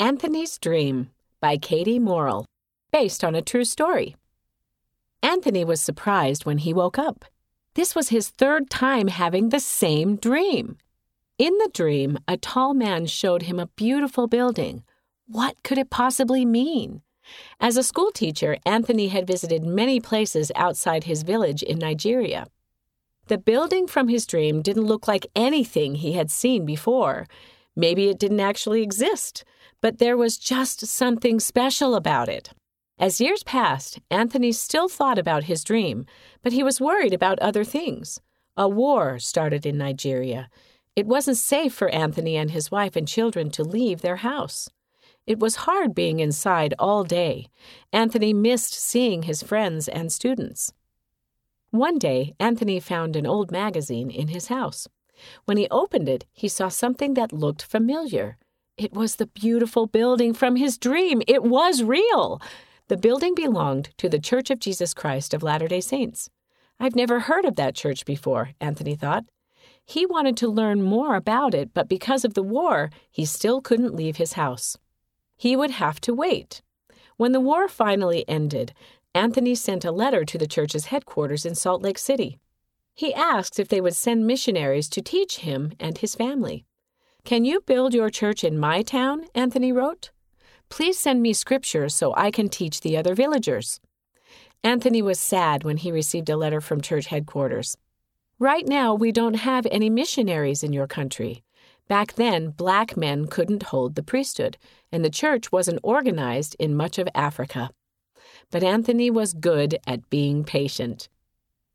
Anthony's Dream by Katie Morrill, based on a true story. Anthony was surprised when he woke up. This was his third time having the same dream. In the dream, a tall man showed him a beautiful building. What could it possibly mean? As a schoolteacher, Anthony had visited many places outside his village in Nigeria. The building from his dream didn't look like anything he had seen before. Maybe it didn't actually exist, but there was just something special about it. As years passed, Anthony still thought about his dream, but he was worried about other things. A war started in Nigeria. It wasn't safe for Anthony and his wife and children to leave their house. It was hard being inside all day. Anthony missed seeing his friends and students. One day, Anthony found an old magazine in his house. When he opened it, he saw something that looked familiar. It was the beautiful building from his dream. It was real. The building belonged to the Church of Jesus Christ of Latter day Saints. I've never heard of that church before, Anthony thought. He wanted to learn more about it, but because of the war, he still couldn't leave his house he would have to wait. When the war finally ended, Anthony sent a letter to the church's headquarters in Salt Lake City. He asked if they would send missionaries to teach him and his family. Can you build your church in my town? Anthony wrote. Please send me scriptures so I can teach the other villagers. Anthony was sad when he received a letter from church headquarters. Right now, we don't have any missionaries in your country. Back then, black men couldn't hold the priesthood, and the church wasn't organized in much of Africa. But Anthony was good at being patient.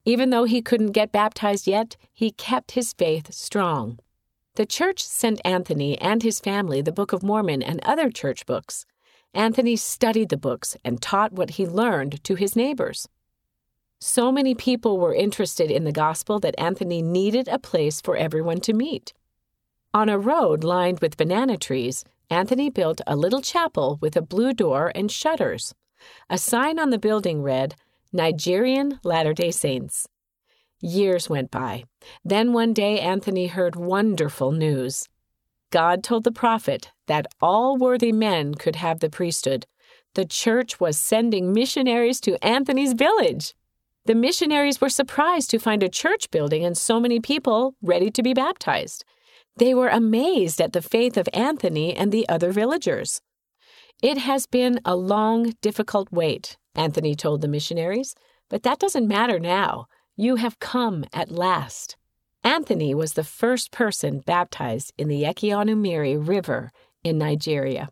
Even though he couldn't get baptized yet, he kept his faith strong. The church sent Anthony and his family the Book of Mormon and other church books. Anthony studied the books and taught what he learned to his neighbors. So many people were interested in the gospel that Anthony needed a place for everyone to meet. On a road lined with banana trees, Anthony built a little chapel with a blue door and shutters. A sign on the building read, Nigerian Latter day Saints. Years went by. Then one day Anthony heard wonderful news. God told the prophet that all worthy men could have the priesthood. The church was sending missionaries to Anthony's village. The missionaries were surprised to find a church building and so many people ready to be baptized. They were amazed at the faith of Anthony and the other villagers. It has been a long, difficult wait, Anthony told the missionaries, but that doesn't matter now. You have come at last. Anthony was the first person baptized in the Ekionu River in Nigeria.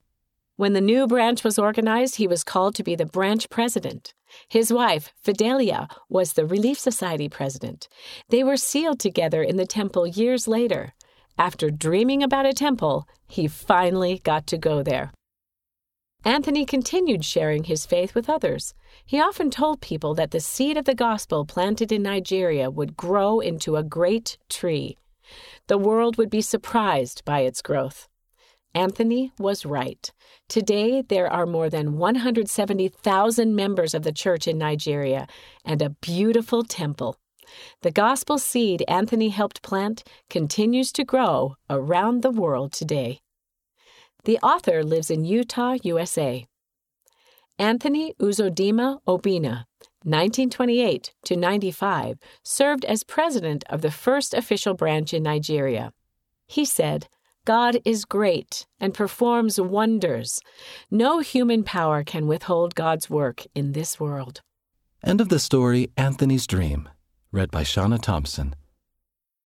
When the new branch was organized, he was called to be the branch president. His wife, Fidelia, was the Relief Society president. They were sealed together in the temple years later. After dreaming about a temple, he finally got to go there. Anthony continued sharing his faith with others. He often told people that the seed of the gospel planted in Nigeria would grow into a great tree. The world would be surprised by its growth. Anthony was right. Today, there are more than 170,000 members of the church in Nigeria and a beautiful temple. The gospel seed Anthony helped plant continues to grow around the world today. The author lives in Utah, USA. Anthony Uzodimma Obinna, 1928 to 95, served as president of the first official branch in Nigeria. He said, God is great and performs wonders. No human power can withhold God's work in this world. End of the story Anthony's Dream read by Shauna Thompson.